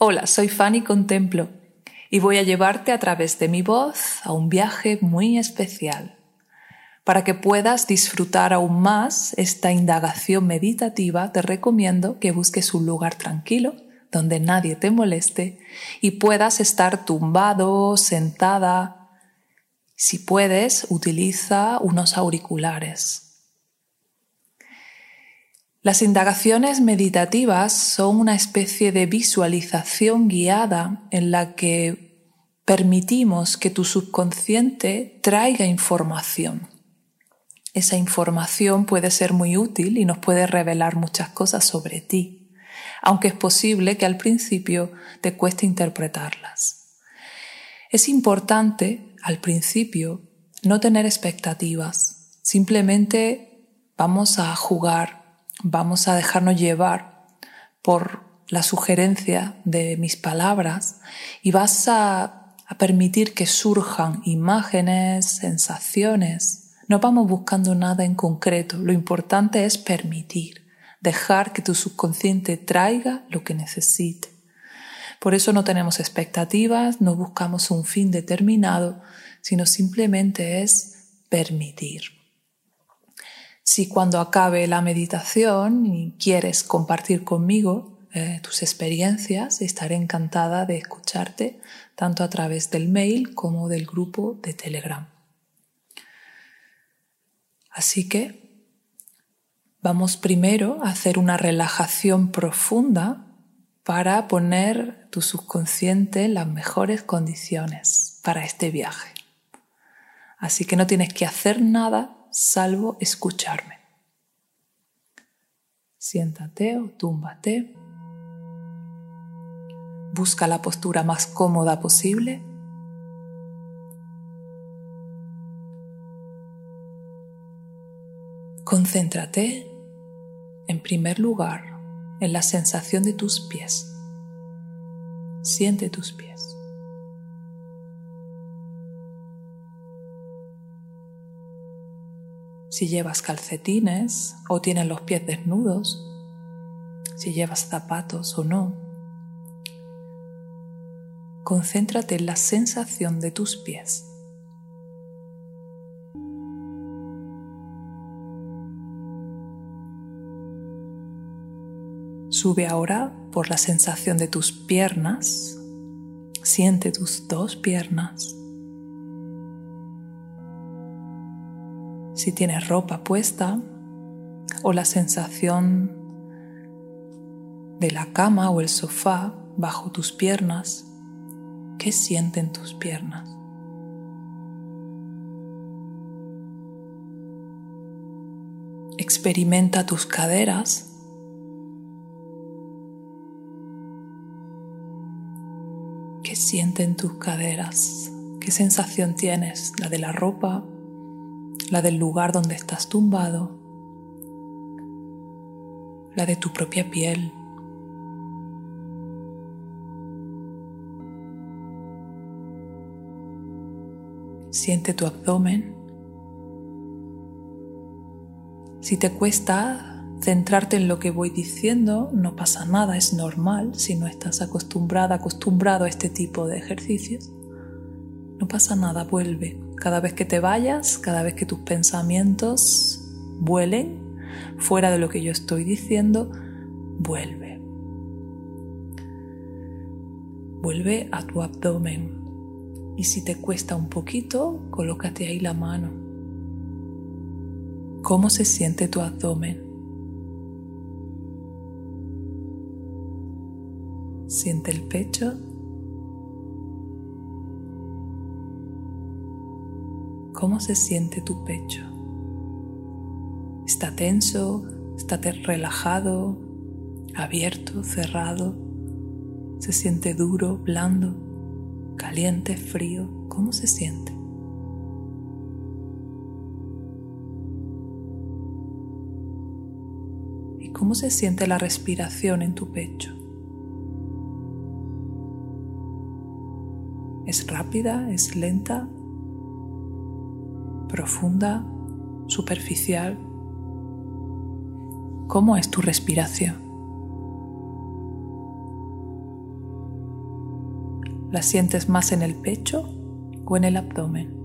Hola, soy Fanny Contemplo y voy a llevarte a través de mi voz a un viaje muy especial. Para que puedas disfrutar aún más esta indagación meditativa, te recomiendo que busques un lugar tranquilo donde nadie te moleste y puedas estar tumbado, sentada. Si puedes, utiliza unos auriculares. Las indagaciones meditativas son una especie de visualización guiada en la que permitimos que tu subconsciente traiga información. Esa información puede ser muy útil y nos puede revelar muchas cosas sobre ti, aunque es posible que al principio te cueste interpretarlas. Es importante, al principio, no tener expectativas. Simplemente vamos a jugar vamos a dejarnos llevar por la sugerencia de mis palabras y vas a, a, permitir que surjan imágenes, sensaciones. No vamos buscando nada en concreto, lo importante es permitir, dejar que tu subconsciente traiga lo que necesite. Por eso no tenemos expectativas, no buscamos un fin determinado, sino simplemente es permitir. Si cuando acabe la meditación y quieres compartir conmigo eh, tus experiencias, estaré encantada de escucharte tanto a través del mail como del grupo de Telegram. Así que vamos primero a hacer una relajación profunda para poner tu subconsciente en las mejores condiciones para este viaje. Así que no tienes que hacer nada salvo escucharme. Siéntate o túmbate. Busca la postura más cómoda posible. Concéntrate, en primer lugar, en la sensación de tus pies. Siente tus pies. Si llevas calcetines o tienes los pies desnudos, si llevas zapatos o no. Concéntrate en la sensación de tus pies. Sube ahora por la sensación de tus piernas. Siente tus dos piernas. Si tienes ropa puesta o la sensación de la cama o el sofá bajo tus piernas, ¿qué sienten tus piernas? Experimenta tus caderas. ¿Qué sienten tus caderas? ¿Qué sensación tienes? ¿La de la ropa la del lugar donde estás tumbado, la de tu propia piel. Siente tu abdomen. Si te cuesta centrarte en lo que voy diciendo, no pasa nada, es normal si no estás acostumbrada, acostumbrado a este tipo de ejercicios. No pasa nada, vuelve. Cada vez que te vayas, cada vez que tus pensamientos vuelen fuera de lo que yo estoy diciendo, vuelve. Vuelve a tu abdomen. Y si te cuesta un poquito, colócate ahí la mano. ¿Cómo se siente tu abdomen? Siente el pecho ¿Cómo se siente tu pecho? ¿Está tenso? ¿Está relajado? ¿Abierto? ¿Cerrado? ¿Se siente duro? ¿Blando? ¿Caliente? ¿Frío? ¿Cómo se siente? ¿Y cómo se siente la respiración en tu pecho? ¿Es rápida? ¿Es lenta? Profunda, superficial. ¿Cómo es tu respiración? ¿La sientes más en el pecho o en el abdomen?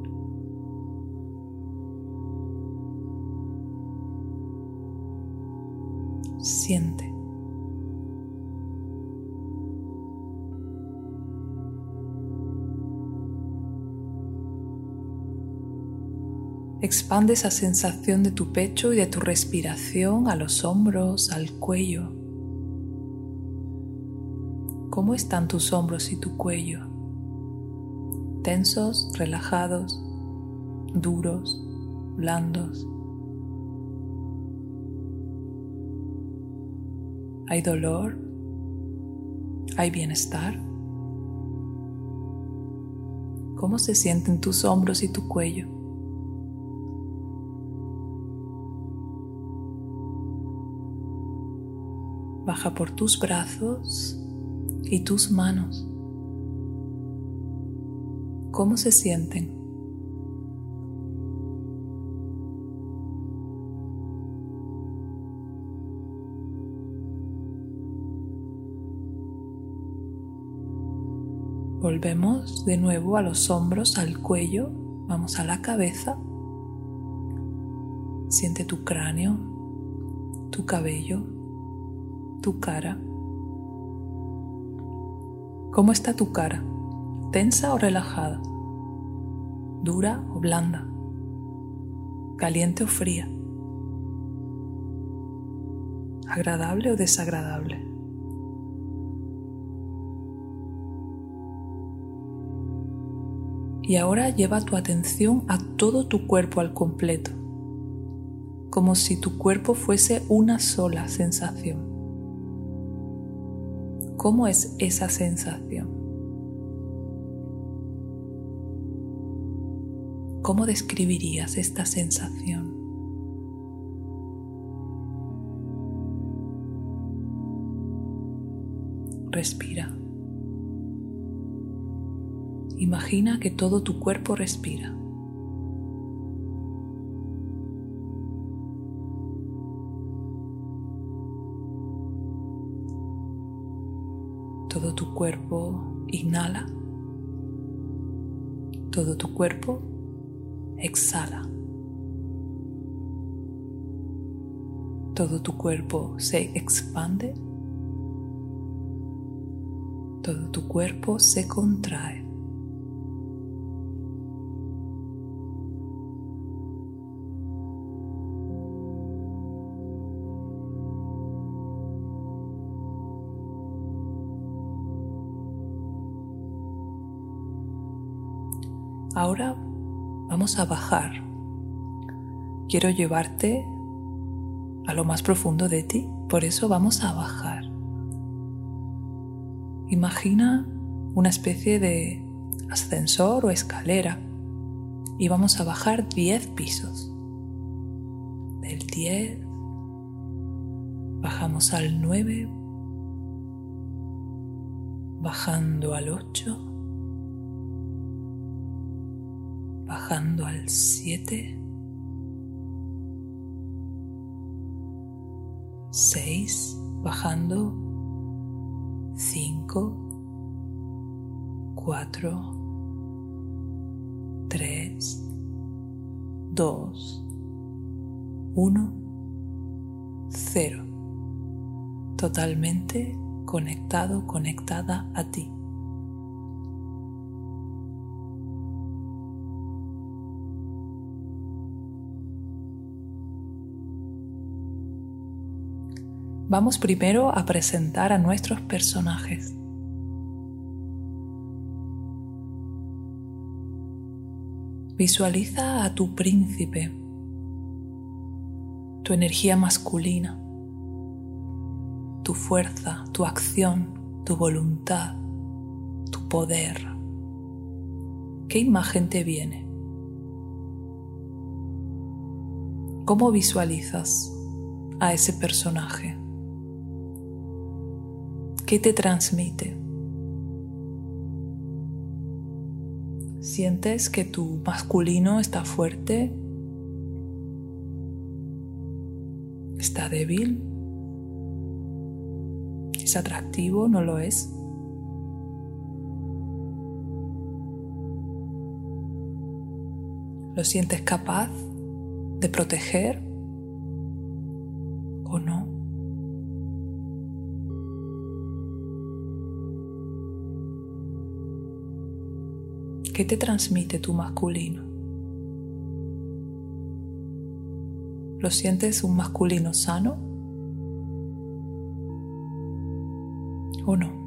Expande esa sensación de tu pecho y de tu respiración a los hombros, al cuello. ¿Cómo están tus hombros y tu cuello? ¿Tensos, relajados, duros, blandos? ¿Hay dolor? ¿Hay bienestar? ¿Cómo se sienten tus hombros y tu cuello? Baja por tus brazos y tus manos. ¿Cómo se sienten? Volvemos de nuevo a los hombros, al cuello, vamos a la cabeza. Siente tu cráneo, tu cabello, tu cara. ¿Cómo está tu cara? ¿Tensa o relajada? ¿Dura o blanda? ¿Caliente o fría? ¿Agradable o desagradable? Y ahora lleva tu atención a todo tu cuerpo al completo, como si tu cuerpo fuese una sola sensación. ¿Cómo es esa sensación? ¿Cómo describirías esta sensación? Respira. Imagina que todo tu cuerpo respira. Cuerpo inhala. Todo tu cuerpo exhala. Todo tu cuerpo se expande. Todo tu cuerpo se contrae. A bajar. Quiero llevarte a lo más profundo de ti, por eso vamos a bajar. Imagina una especie de ascensor o escalera y vamos a bajar 10 pisos. Del 10 bajamos al 9, bajando al 8 bajando al 7, 6, bajando 5, 4, 3, 2, 1, 0. Totalmente conectado, conectada a ti. Vamos primero a presentar a nuestros personajes. Visualiza a tu príncipe, tu energía masculina, tu fuerza, tu acción, tu voluntad, tu poder. ¿Qué imagen te viene? ¿Cómo visualizas a ese personaje? ¿Qué te transmite? ¿Sientes que tu masculino está fuerte? ¿Está débil? ¿Es atractivo? ¿No lo es? ¿Lo sientes capaz de proteger o no? ¿Qué te transmite tu masculino? ¿Lo sientes un masculino sano? ¿O no?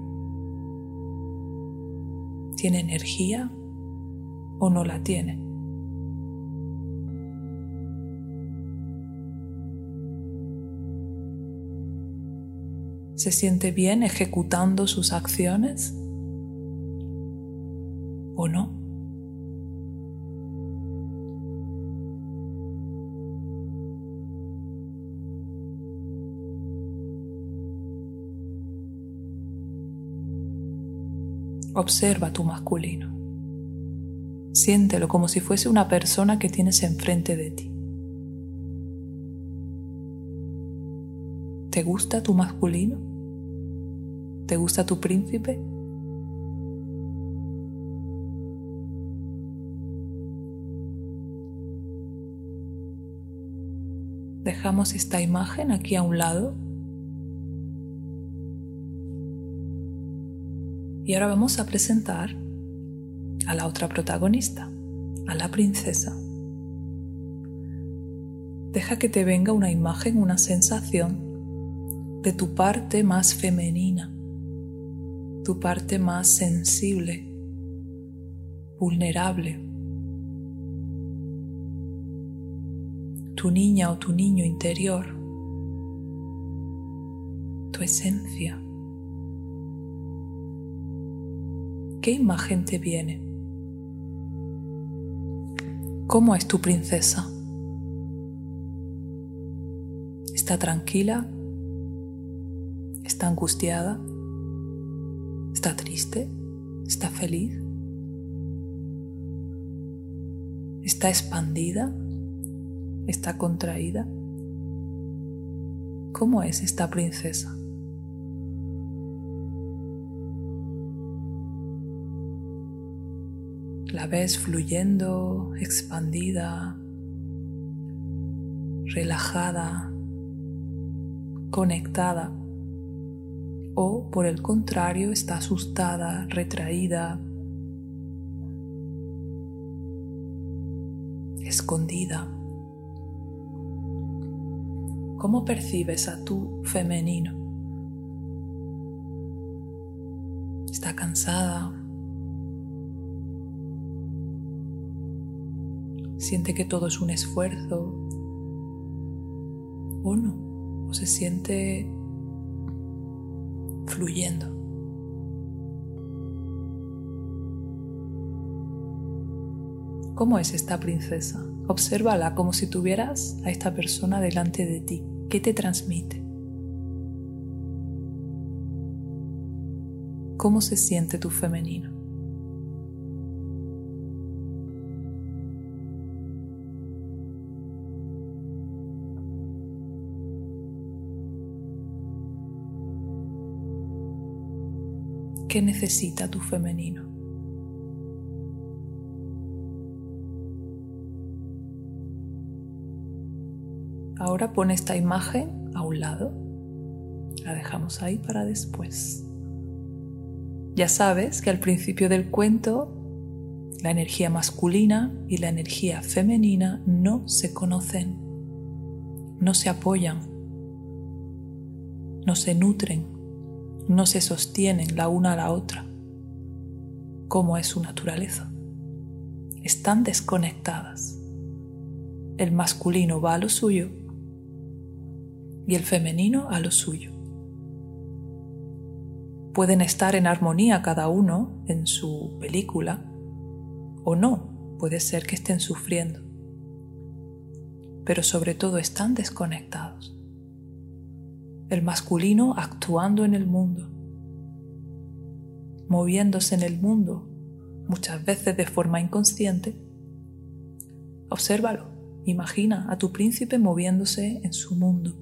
¿Tiene energía o no la tiene? ¿Se siente bien ejecutando sus acciones o no? Observa tu masculino. Siéntelo como si fuese una persona que tienes enfrente de ti. ¿Te gusta tu masculino? ¿Te gusta tu príncipe? Dejamos esta imagen aquí a un lado Y ahora vamos a presentar a la otra protagonista, a la princesa. Deja que te venga una imagen, una sensación de tu parte más femenina, tu parte más sensible, vulnerable, tu niña o tu niño interior, tu esencia. ¿Qué imagen te viene? ¿Cómo es tu princesa? ¿Está tranquila? ¿Está angustiada? ¿Está triste? ¿Está feliz? ¿Está expandida? ¿Está contraída? ¿Cómo es esta princesa? La ves fluyendo, expandida, relajada, conectada, o por el contrario está asustada, retraída, escondida. ¿Cómo percibes a tu femenino? ¿Está cansada? Siente que todo es un esfuerzo o no, o se siente fluyendo. ¿Cómo es esta princesa? Obsérvala como si tuvieras a esta persona delante de ti. ¿Qué te transmite? ¿Cómo se siente tu femenino? ¿Qué necesita tu femenino? Ahora pone esta imagen a un lado. La dejamos ahí para después. Ya sabes que al principio del cuento la energía masculina y la energía femenina no se conocen, no se apoyan, no se nutren no se sostienen la una a la otra, como es su naturaleza. Están desconectadas. El masculino va a lo suyo y el femenino a lo suyo. Pueden estar en armonía cada uno en su película o no, puede ser que estén sufriendo, pero sobre todo están desconectados el masculino actuando en el mundo, moviéndose en el mundo, muchas veces de forma inconsciente. Obsérvalo, imagina a tu príncipe moviéndose en su mundo.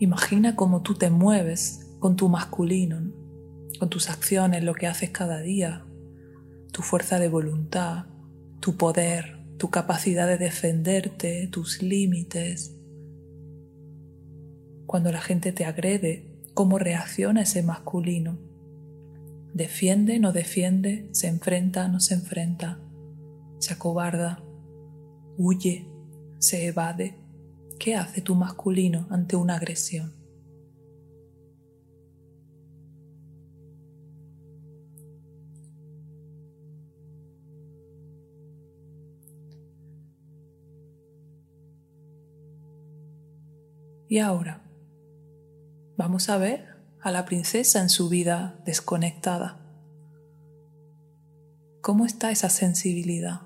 Imagina cómo tú te mueves con tu masculino, con tus acciones, lo que haces cada día, tu fuerza de voluntad, tu poder, tu capacidad de defenderte, tus límites. Cuando la gente te agrede, ¿cómo reacciona ese masculino? ¿Defiende, no defiende? ¿Se enfrenta, no se enfrenta? ¿Se acobarda? ¿Huye? ¿Se evade? ¿Qué hace tu masculino ante una agresión? Y ahora vamos a ver a la princesa en su vida desconectada. ¿Cómo está esa sensibilidad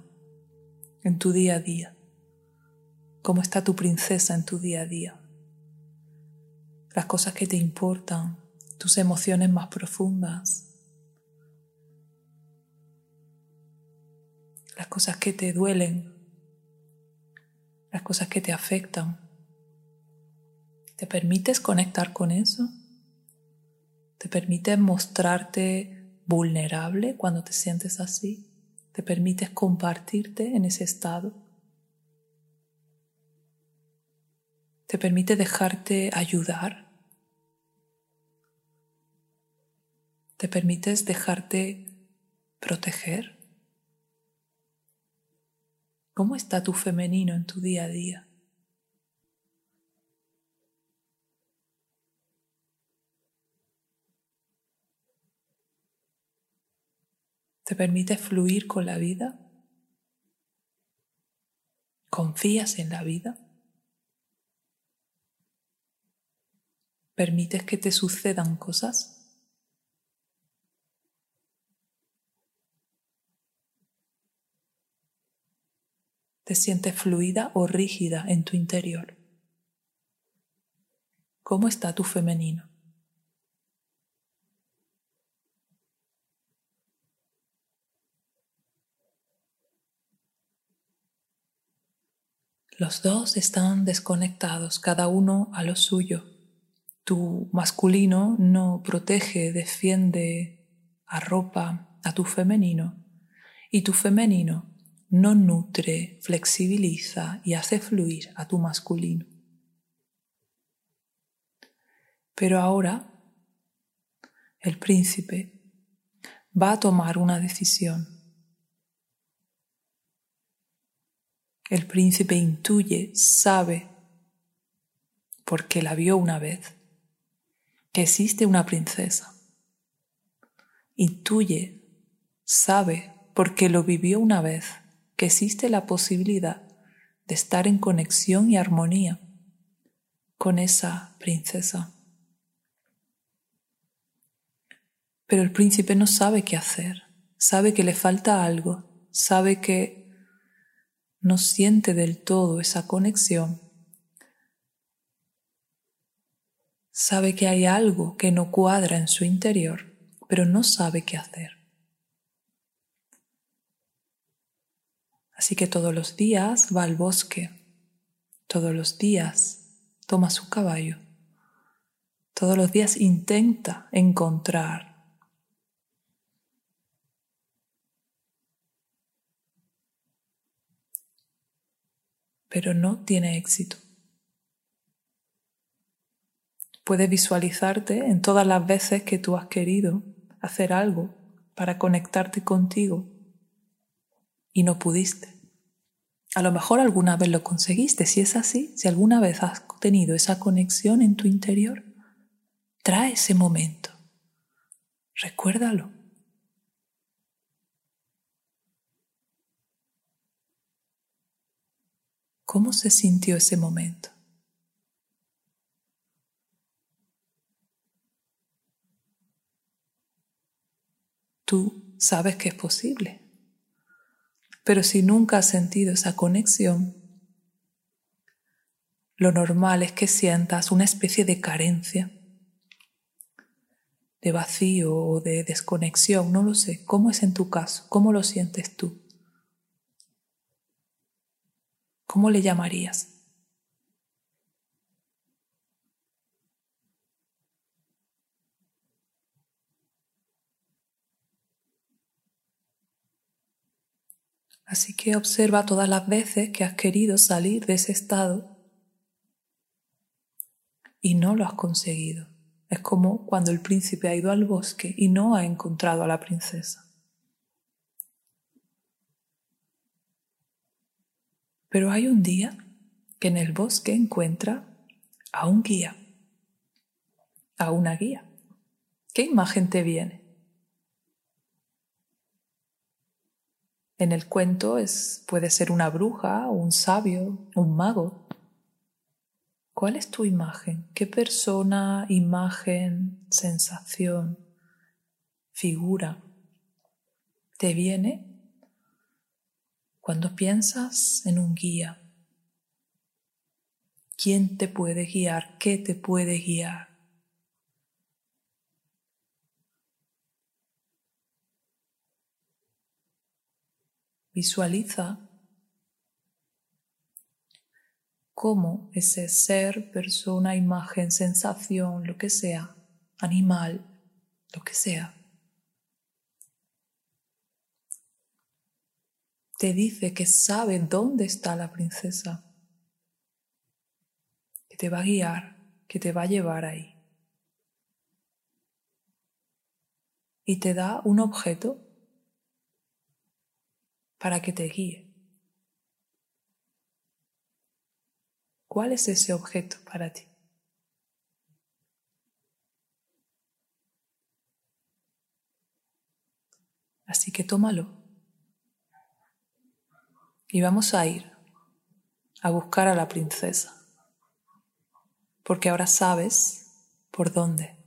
en tu día a día? ¿Cómo está tu princesa en tu día a día? Las cosas que te importan, tus emociones más profundas, las cosas que te duelen, las cosas que te afectan. ¿Te permites conectar con eso? ¿Te permites mostrarte vulnerable cuando te sientes así? ¿Te permites compartirte en ese estado? ¿Te permite dejarte ayudar? ¿Te permites dejarte proteger? ¿Cómo está tu femenino en tu día a día? ¿Te permites fluir con la vida? ¿Confías en la vida? ¿Permites que te sucedan cosas? ¿Te sientes fluida o rígida en tu interior? ¿Cómo está tu femenino? Los dos están desconectados, cada uno a lo suyo. Tu masculino no protege, defiende, arropa a tu femenino y tu femenino no nutre, flexibiliza y hace fluir a tu masculino. Pero ahora el príncipe va a tomar una decisión El príncipe intuye, sabe, porque la vio una vez, que existe una princesa. Intuye, sabe, porque lo vivió una vez, que existe la posibilidad de estar en conexión y armonía con esa princesa. Pero el príncipe no sabe qué hacer, sabe que le falta algo, sabe que no siente del todo esa conexión, sabe que hay algo que no cuadra en su interior, pero no sabe qué hacer. Así que todos los días va al bosque, todos los días toma su caballo, todos los días intenta encontrar pero no tiene éxito. Puedes visualizarte en todas las veces que tú has querido hacer algo para conectarte contigo y no pudiste. A lo mejor alguna vez lo conseguiste. Si es así, si alguna vez has tenido esa conexión en tu interior, trae ese momento. Recuérdalo. ¿Cómo se sintió ese momento? Tú sabes que es posible, pero si nunca has sentido esa conexión, lo normal es que sientas una especie de carencia, de vacío o de desconexión, no lo sé. ¿Cómo es en tu caso? ¿Cómo lo sientes tú? ¿Cómo le llamarías? Así que observa todas las veces que has querido salir de ese estado y no lo has conseguido. Es como cuando el príncipe ha ido al bosque y no ha encontrado a la princesa. Pero hay un día que en el bosque encuentra a un guía, a una guía. ¿Qué imagen te viene? En el cuento es, puede ser una bruja, un sabio, un mago. ¿Cuál es tu imagen? ¿Qué persona, imagen, sensación, figura te viene cuando piensas en un guía? ¿Quién te puede guiar? ¿Qué te puede guiar? Visualiza cómo ese ser, persona, imagen, sensación, lo que sea, animal, lo que sea, te dice que sabe dónde está la princesa, que te va a guiar, que te va a llevar ahí. Y te da un objeto para que te guíe. ¿Cuál es ese objeto para ti? Así que tómalo. Y vamos a ir a buscar a la princesa. Porque ahora sabes por dónde.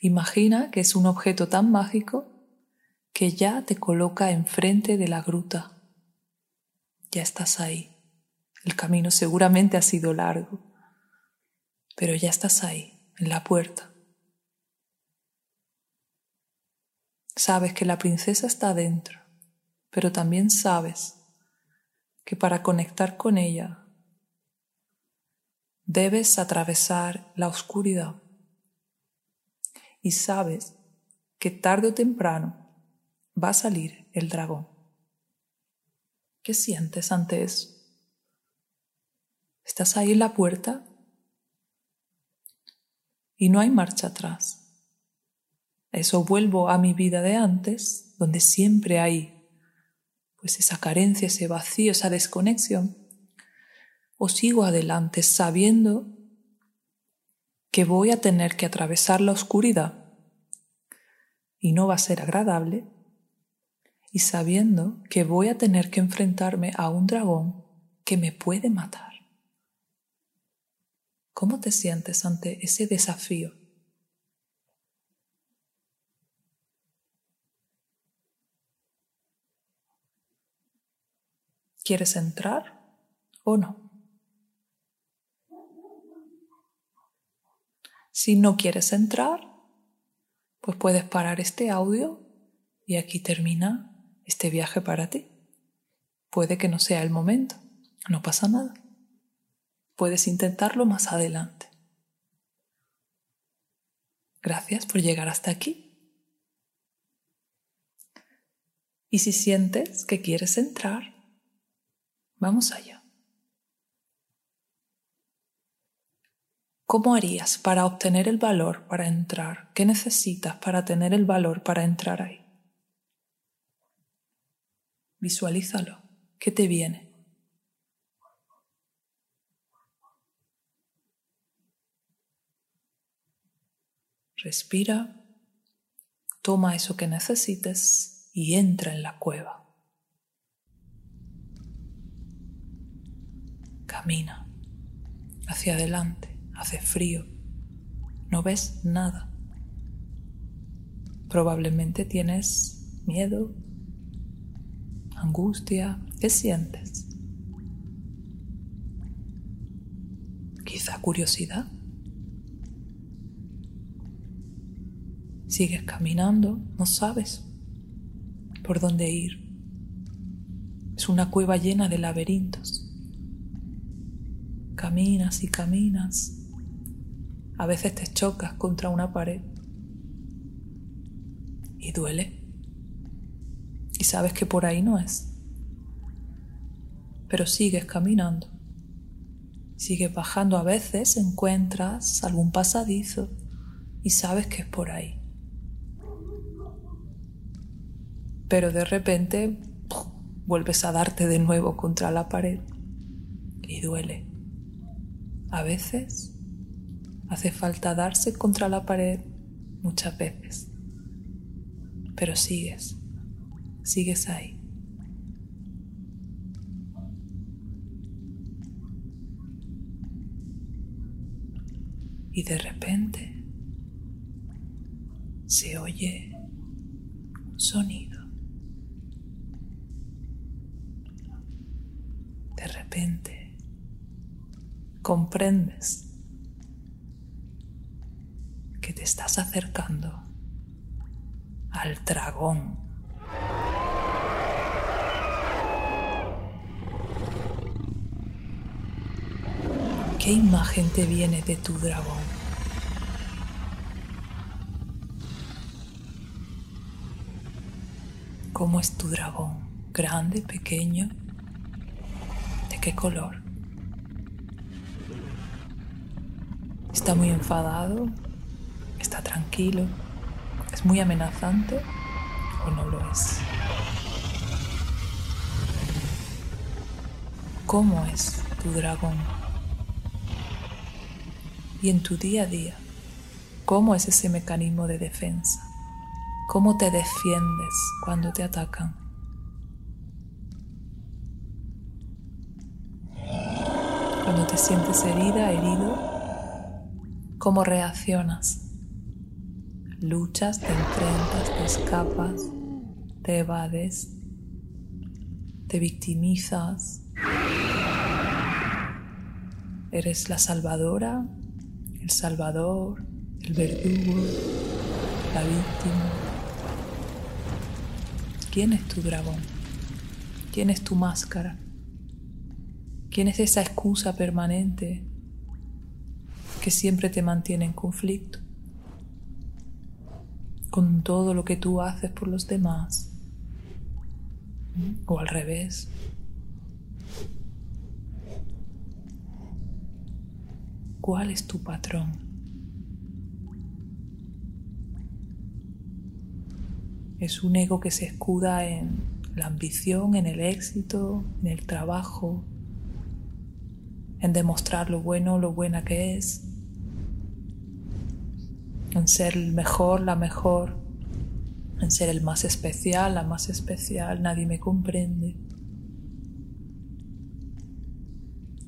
Imagina que es un objeto tan mágico que ya te coloca enfrente de la gruta. Ya estás ahí. El camino seguramente ha sido largo, pero ya estás ahí, en la puerta. Sabes que la princesa está dentro, pero también sabes que para conectar con ella debes atravesar la oscuridad. Y sabes que tarde o temprano va a salir el dragón. ¿Qué sientes ante eso? Estás ahí en la puerta y no hay marcha atrás. Eso vuelvo a mi vida de antes, donde siempre hay pues esa carencia, ese vacío, esa desconexión. O sigo adelante sabiendo que voy a tener que atravesar la oscuridad y no va a ser agradable y sabiendo que voy a tener que enfrentarme a un dragón que me puede matar. ¿Cómo te sientes ante ese desafío? ¿Quieres entrar o no? Si no quieres entrar, pues puedes parar este audio y aquí termina este viaje para ti. Puede que no sea el momento, no pasa nada. Puedes intentarlo más adelante. Gracias por llegar hasta aquí. Y si sientes que quieres entrar, vamos allá. ¿Cómo harías para obtener el valor para entrar? ¿Qué necesitas para tener el valor para entrar ahí? Visualízalo. ¿Qué te viene? Respira, toma eso que necesites y entra en la cueva. Camina hacia adelante, hace frío, no ves nada. Probablemente tienes miedo, angustia, ¿qué sientes? Quizá curiosidad. Sigues caminando, no sabes por dónde ir. Es una cueva llena de laberintos. Caminas y caminas. A veces te chocas contra una pared. Y duele y sabes que por ahí no es. Pero sigues caminando. Sigues bajando. A veces encuentras algún pasadizo y sabes que es por ahí. Pero de repente vuelves a darte de nuevo contra la pared y duele. A veces hace falta darse contra la pared muchas veces. Pero sigues, sigues ahí. Y de repente se oye un sonido. De repente comprendes que te estás acercando al dragón. ¿Qué imagen te viene de tu dragón? ¿Cómo es tu dragón? ¿Grande, pequeño? ¿De qué color? ¿Está muy enfadado? ¿Está tranquilo? ¿Es muy amenazante o no lo es? ¿Cómo es tu dragón? Y en tu día a día, ¿cómo es ese mecanismo de defensa? ¿Cómo te defiendes cuando te atacan? Cuando te sientes herida, herido, ¿cómo reaccionas? luchas, te enfrentas, te escapas, te evades, te victimizas. Eres la salvadora, el salvador, el verdugo, la víctima. ¿Quién es tu dragón? ¿Quién es tu máscara? ¿Quién es esa excusa permanente que siempre te mantiene en conflicto? con todo lo que tú haces por los demás. O al revés. ¿Cuál es tu patrón? Es un ego que se escuda en la ambición, en el éxito, en el trabajo, en demostrar lo bueno, lo buena que es, en ser el mejor, la mejor, en ser el más especial, la más especial, nadie me comprende.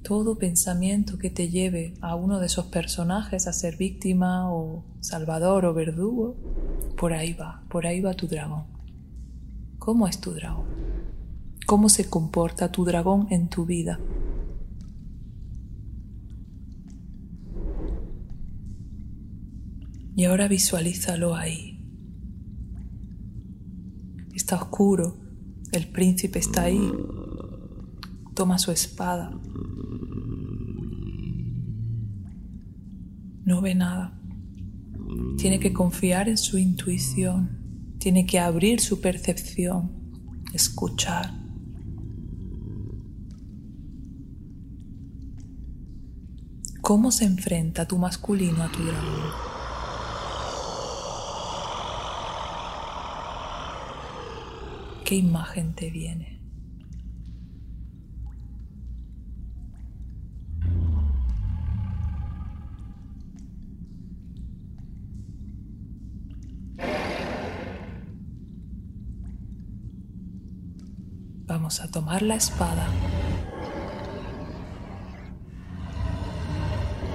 Todo pensamiento que te lleve a uno de esos personajes a ser víctima o salvador o verdugo, por ahí va, por ahí va tu dragón. ¿Cómo es tu dragón? ¿Cómo se comporta tu dragón en tu vida? Y ahora visualízalo ahí. Está oscuro, el príncipe está ahí. Toma su espada. No ve nada. Tiene que confiar en su intuición. Tiene que abrir su percepción, escuchar. ¿Cómo se enfrenta tu masculino a tu dragón? ¿Qué imagen te viene? Vamos a tomar la espada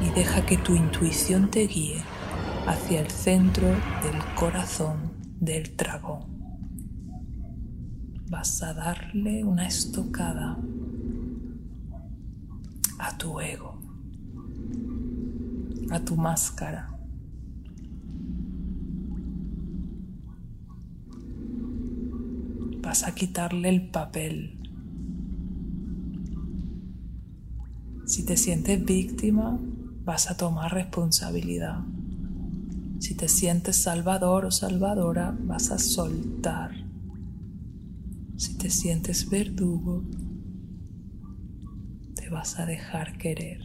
y deja que tu intuición te guíe hacia el centro del corazón del dragón vas a darle una estocada a tu ego, a tu máscara. Vas a quitarle el papel. Si te sientes víctima, vas a tomar responsabilidad. Si te sientes salvador o salvadora, vas a soltar Si te sientes verdugo, te vas a dejar querer.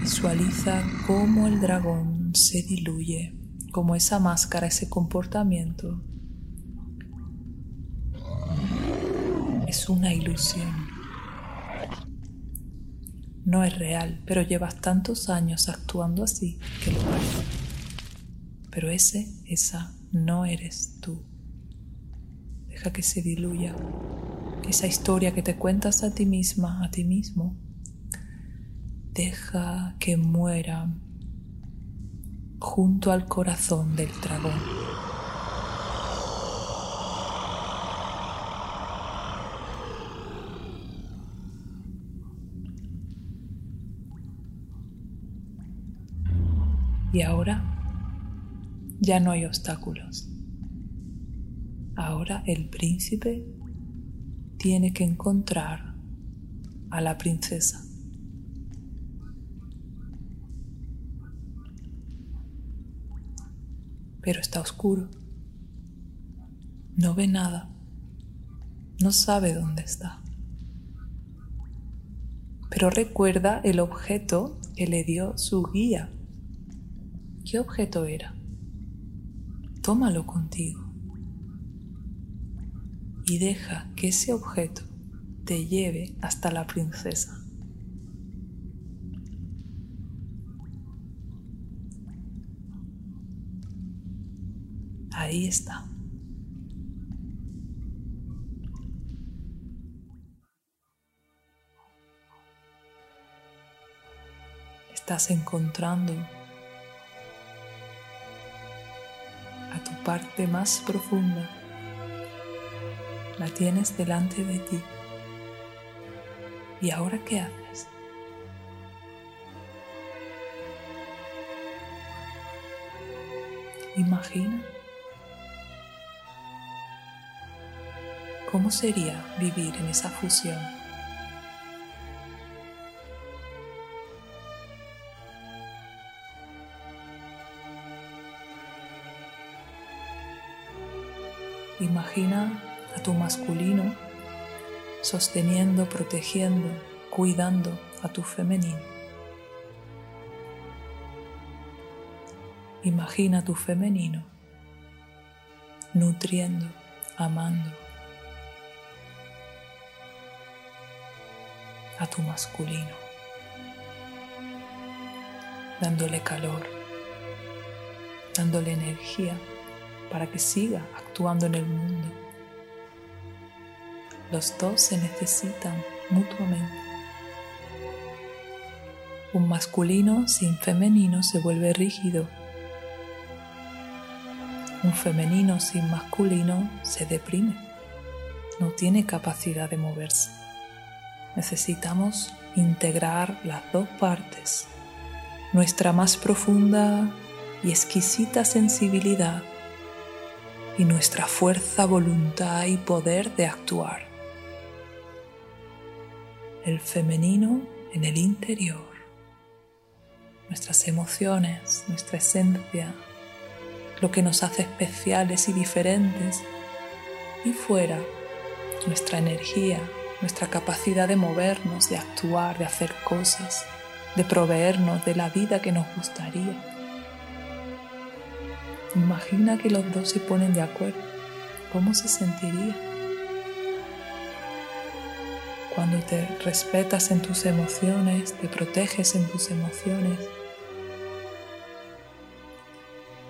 Visualiza cómo el dragón se diluye, cómo esa máscara, ese comportamiento es una ilusión. No es real, pero llevas tantos años actuando así que lo parece. Pero ese, esa, no eres tú. Deja que se diluya. Esa historia que te cuentas a ti misma, a ti mismo, deja que muera junto al corazón del dragón. Y ahora ya no hay obstáculos. Ahora el príncipe tiene que encontrar a la princesa. pero está oscuro. No ve nada. No sabe dónde está. Pero recuerda el objeto que le dio su guía. ¿Qué objeto era? Tómalo contigo. Y deja que ese objeto te lleve hasta la princesa. Ahí está. Estás encontrando parte más profunda. La tienes delante de ti. ¿Y ahora qué haces? Imagina ¿Cómo sería vivir en esa fusión? Imagina a tu masculino sosteniendo, protegiendo, cuidando a tu femenino. Imagina a tu femenino nutriendo, amando, a tu masculino, dándole calor, dándole energía para que siga actuando en el mundo. Los dos se necesitan mutuamente. Un masculino sin femenino se vuelve rígido. Un femenino sin masculino se deprime. No tiene capacidad de moverse necesitamos integrar las dos partes, nuestra más profunda y exquisita sensibilidad y nuestra fuerza, voluntad y poder de actuar. El femenino en el interior, nuestras emociones, nuestra esencia, lo que nos hace especiales y diferentes, y fuera nuestra energía, nuestra capacidad de movernos, de actuar, de hacer cosas, de proveernos de la vida que nos gustaría. Imagina que los dos se ponen de acuerdo. ¿Cómo se sentiría? Cuando te respetas en tus emociones, te proteges en tus emociones.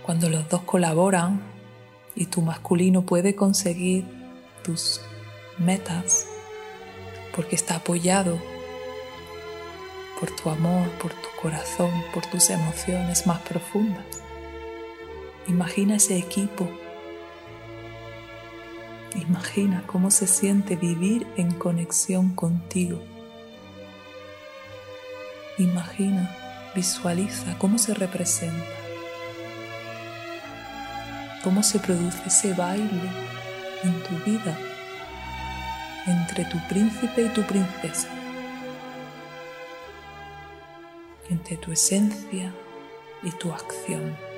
Cuando los dos colaboran y tu masculino puede conseguir tus metas, porque está apoyado por tu amor, por tu corazón, por tus emociones más profundas. Imagina ese equipo. Imagina cómo se siente vivir en conexión contigo. Imagina, visualiza cómo se representa, cómo se produce ese baile en tu vida entre tu príncipe y tu princesa, entre tu esencia y tu acción.